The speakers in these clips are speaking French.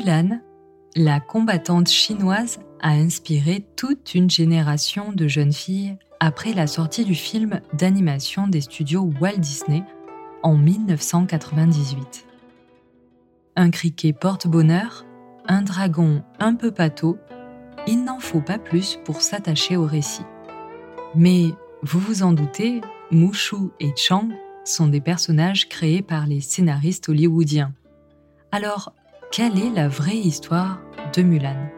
Mulan, la combattante chinoise, a inspiré toute une génération de jeunes filles après la sortie du film d'animation des studios Walt Disney en 1998. Un criquet porte-bonheur, un dragon un peu pâteau, il n'en faut pas plus pour s'attacher au récit. Mais, vous vous en doutez, Mushu et Chang sont des personnages créés par les scénaristes hollywoodiens. Alors, quelle est la vraie histoire de Mulan?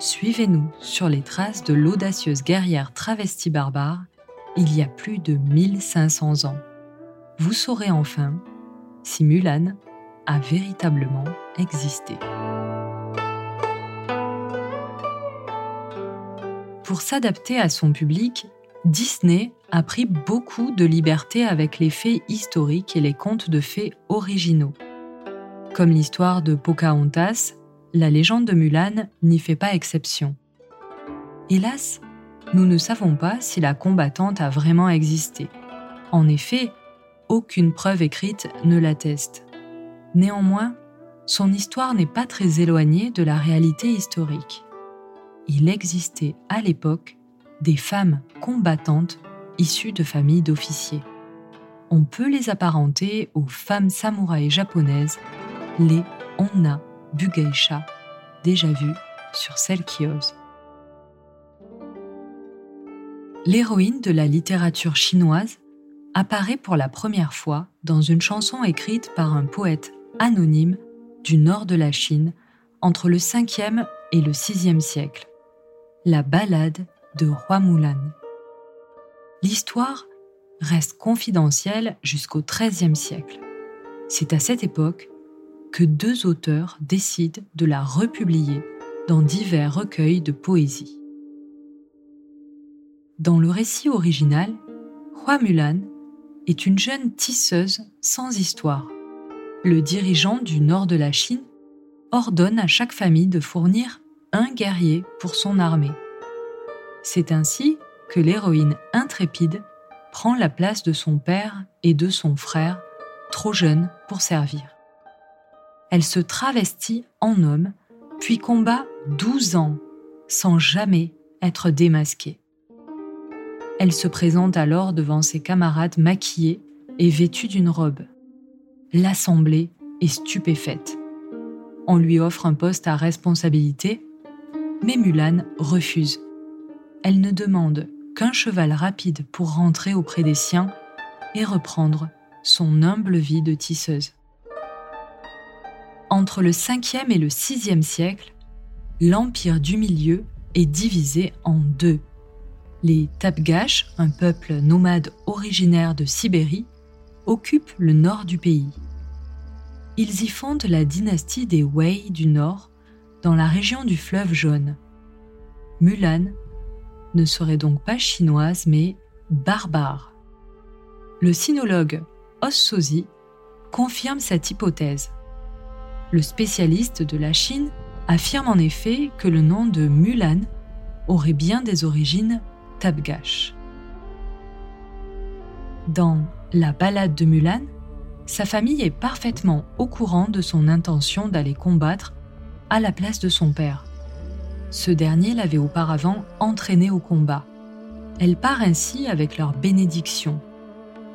Suivez-nous sur les traces de l'audacieuse guerrière travestie barbare il y a plus de 1500 ans. Vous saurez enfin si Mulan a véritablement existé. Pour s'adapter à son public, Disney a pris beaucoup de liberté avec les faits historiques et les contes de fées originaux. Comme l'histoire de Pocahontas, la légende de Mulan n'y fait pas exception. Hélas, nous ne savons pas si la combattante a vraiment existé. En effet, aucune preuve écrite ne l'atteste. Néanmoins, son histoire n'est pas très éloignée de la réalité historique. Il existait à l'époque des femmes combattantes issues de familles d'officiers. On peut les apparenter aux femmes samouraïs japonaises les Onna Bugeisha, déjà vues sur Celle qui ose. L'héroïne de la littérature chinoise apparaît pour la première fois dans une chanson écrite par un poète anonyme du nord de la Chine entre le 5e et le 6e siècle, la ballade de Roi Mulan. L'histoire reste confidentielle jusqu'au XIIIe siècle. C'est à cette époque que deux auteurs décident de la republier dans divers recueils de poésie. Dans le récit original, Hua Mulan est une jeune tisseuse sans histoire. Le dirigeant du nord de la Chine ordonne à chaque famille de fournir un guerrier pour son armée. C'est ainsi que l'héroïne intrépide prend la place de son père et de son frère, trop jeunes pour servir elle se travestit en homme, puis combat 12 ans sans jamais être démasquée. Elle se présente alors devant ses camarades maquillés et vêtus d'une robe. L'assemblée est stupéfaite. On lui offre un poste à responsabilité, mais Mulan refuse. Elle ne demande qu'un cheval rapide pour rentrer auprès des siens et reprendre son humble vie de tisseuse. Entre le 5e et le 6e siècle, l'Empire du Milieu est divisé en deux. Les Tabgash, un peuple nomade originaire de Sibérie, occupent le nord du pays. Ils y fondent la dynastie des Wei du Nord, dans la région du fleuve jaune. Mulan ne serait donc pas chinoise mais barbare. Le sinologue Ossozi confirme cette hypothèse. Le spécialiste de la Chine affirme en effet que le nom de Mulan aurait bien des origines tabgash. Dans La ballade de Mulan, sa famille est parfaitement au courant de son intention d'aller combattre à la place de son père. Ce dernier l'avait auparavant entraîné au combat. Elle part ainsi avec leur bénédiction.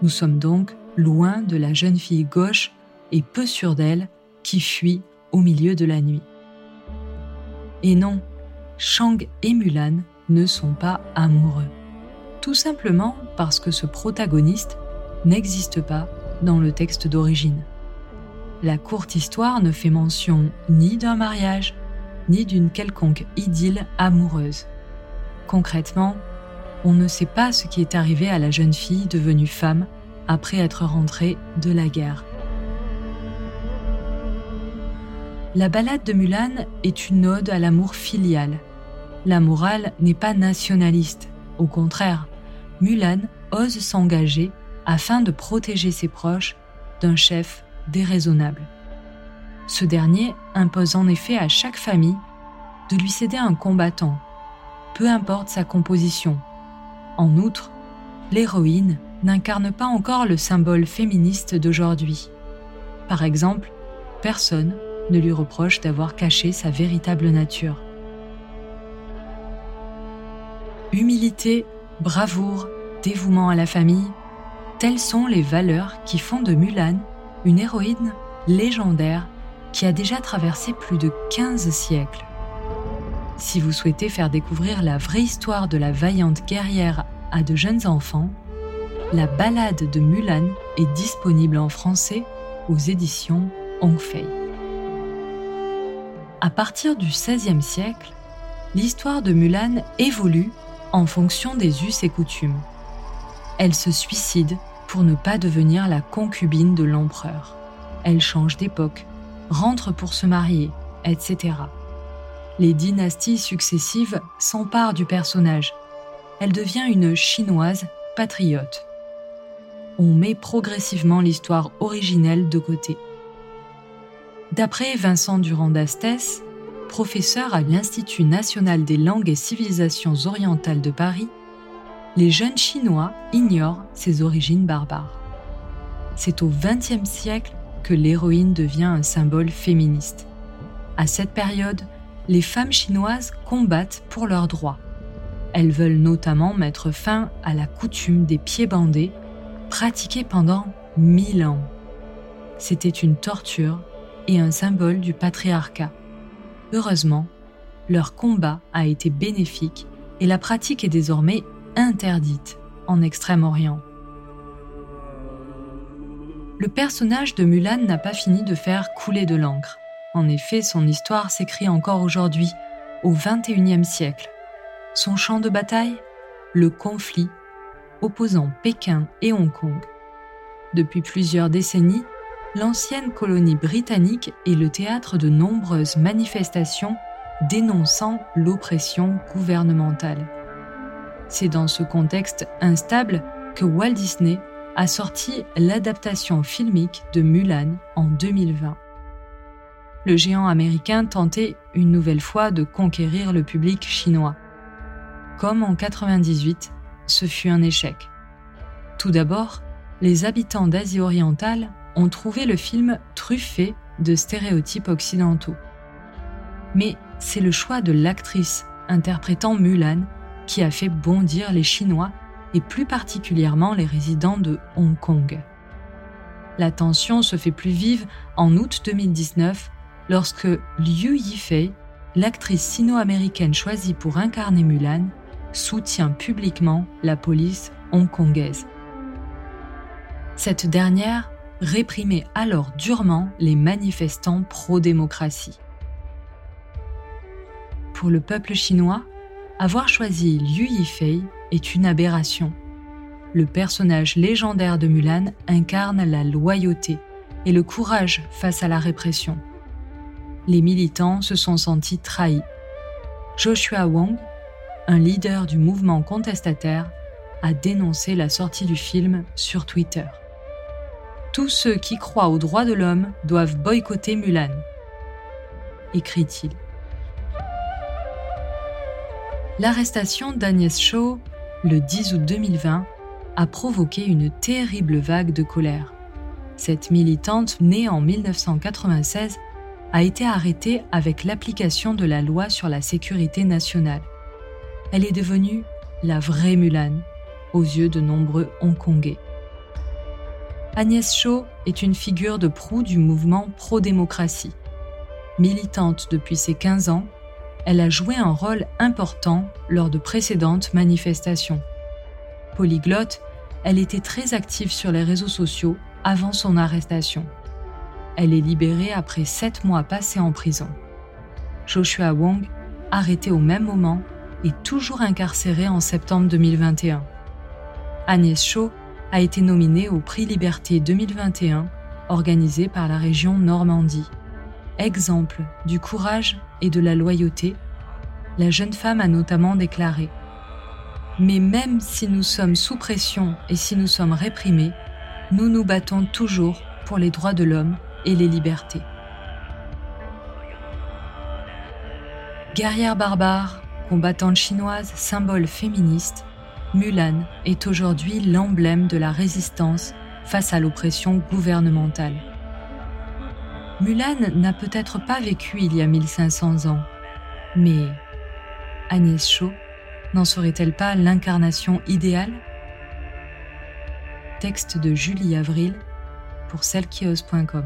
Nous sommes donc loin de la jeune fille gauche et peu sûre d'elle qui fuit au milieu de la nuit. Et non, Shang et Mulan ne sont pas amoureux. Tout simplement parce que ce protagoniste n'existe pas dans le texte d'origine. La courte histoire ne fait mention ni d'un mariage, ni d'une quelconque idylle amoureuse. Concrètement, on ne sait pas ce qui est arrivé à la jeune fille devenue femme après être rentrée de la guerre. La ballade de Mulan est une ode à l'amour filial. La morale n'est pas nationaliste. Au contraire, Mulan ose s'engager afin de protéger ses proches d'un chef déraisonnable. Ce dernier impose en effet à chaque famille de lui céder un combattant, peu importe sa composition. En outre, l'héroïne n'incarne pas encore le symbole féministe d'aujourd'hui. Par exemple, personne ne lui reproche d'avoir caché sa véritable nature. Humilité, bravoure, dévouement à la famille, telles sont les valeurs qui font de Mulan une héroïne légendaire qui a déjà traversé plus de 15 siècles. Si vous souhaitez faire découvrir la vraie histoire de la vaillante guerrière à de jeunes enfants, la ballade de Mulan est disponible en français aux éditions Hongfei. À partir du XVIe siècle, l'histoire de Mulan évolue en fonction des us et coutumes. Elle se suicide pour ne pas devenir la concubine de l'empereur. Elle change d'époque, rentre pour se marier, etc. Les dynasties successives s'emparent du personnage. Elle devient une chinoise patriote. On met progressivement l'histoire originelle de côté. D'après Vincent Durand d'Astès, professeur à l'Institut national des langues et civilisations orientales de Paris, les jeunes Chinois ignorent ses origines barbares. C'est au XXe siècle que l'héroïne devient un symbole féministe. À cette période, les femmes chinoises combattent pour leurs droits. Elles veulent notamment mettre fin à la coutume des pieds bandés, pratiquée pendant mille ans. C'était une torture et un symbole du patriarcat. Heureusement, leur combat a été bénéfique et la pratique est désormais interdite en Extrême-Orient. Le personnage de Mulan n'a pas fini de faire couler de l'encre. En effet, son histoire s'écrit encore aujourd'hui, au XXIe siècle. Son champ de bataille? Le conflit opposant Pékin et Hong Kong. Depuis plusieurs décennies, l'ancienne colonie britannique est le théâtre de nombreuses manifestations dénonçant l'oppression gouvernementale. C'est dans ce contexte instable que Walt Disney a sorti l'adaptation filmique de Mulan en 2020. Le géant américain tentait une nouvelle fois de conquérir le public chinois. Comme en 98, ce fut un échec. Tout d'abord, les habitants d'Asie orientale ont trouvé le film truffé de stéréotypes occidentaux. Mais c'est le choix de l'actrice interprétant Mulan qui a fait bondir les Chinois et plus particulièrement les résidents de Hong Kong. La tension se fait plus vive en août 2019 lorsque Liu Yifei, l'actrice sino-américaine choisie pour incarner Mulan, soutient publiquement la police hongkongaise. Cette dernière réprimait alors durement les manifestants pro-démocratie. Pour le peuple chinois, avoir choisi Liu Yifei est une aberration. Le personnage légendaire de Mulan incarne la loyauté et le courage face à la répression. Les militants se sont sentis trahis. Joshua Wong, un leader du mouvement contestataire, a dénoncé la sortie du film sur Twitter. Tous ceux qui croient aux droits de l'homme doivent boycotter Mulan, écrit-il. L'arrestation d'Agnès Shaw, le 10 août 2020, a provoqué une terrible vague de colère. Cette militante, née en 1996, a été arrêtée avec l'application de la loi sur la sécurité nationale. Elle est devenue la vraie Mulan aux yeux de nombreux Hongkongais. Agnès Shaw est une figure de proue du mouvement pro-démocratie. Militante depuis ses 15 ans, elle a joué un rôle important lors de précédentes manifestations. Polyglotte, elle était très active sur les réseaux sociaux avant son arrestation. Elle est libérée après sept mois passés en prison. Joshua Wong, arrêté au même moment, est toujours incarcéré en septembre 2021. Agnès a été nominée au Prix Liberté 2021 organisé par la région Normandie. exemple du courage et de la loyauté, la jeune femme a notamment déclaré Mais même si nous sommes sous pression et si nous sommes réprimés, nous nous battons toujours pour les droits de l'homme et les libertés. Guerrière barbare, combattante chinoise, symbole féministe, Mulan est aujourd'hui l'emblème de la résistance face à l'oppression gouvernementale. Mulan n'a peut-être pas vécu il y a 1500 ans, mais Agnès Chaud n'en serait-elle pas l'incarnation idéale? Texte de Julie Avril pour celle qui ose.com.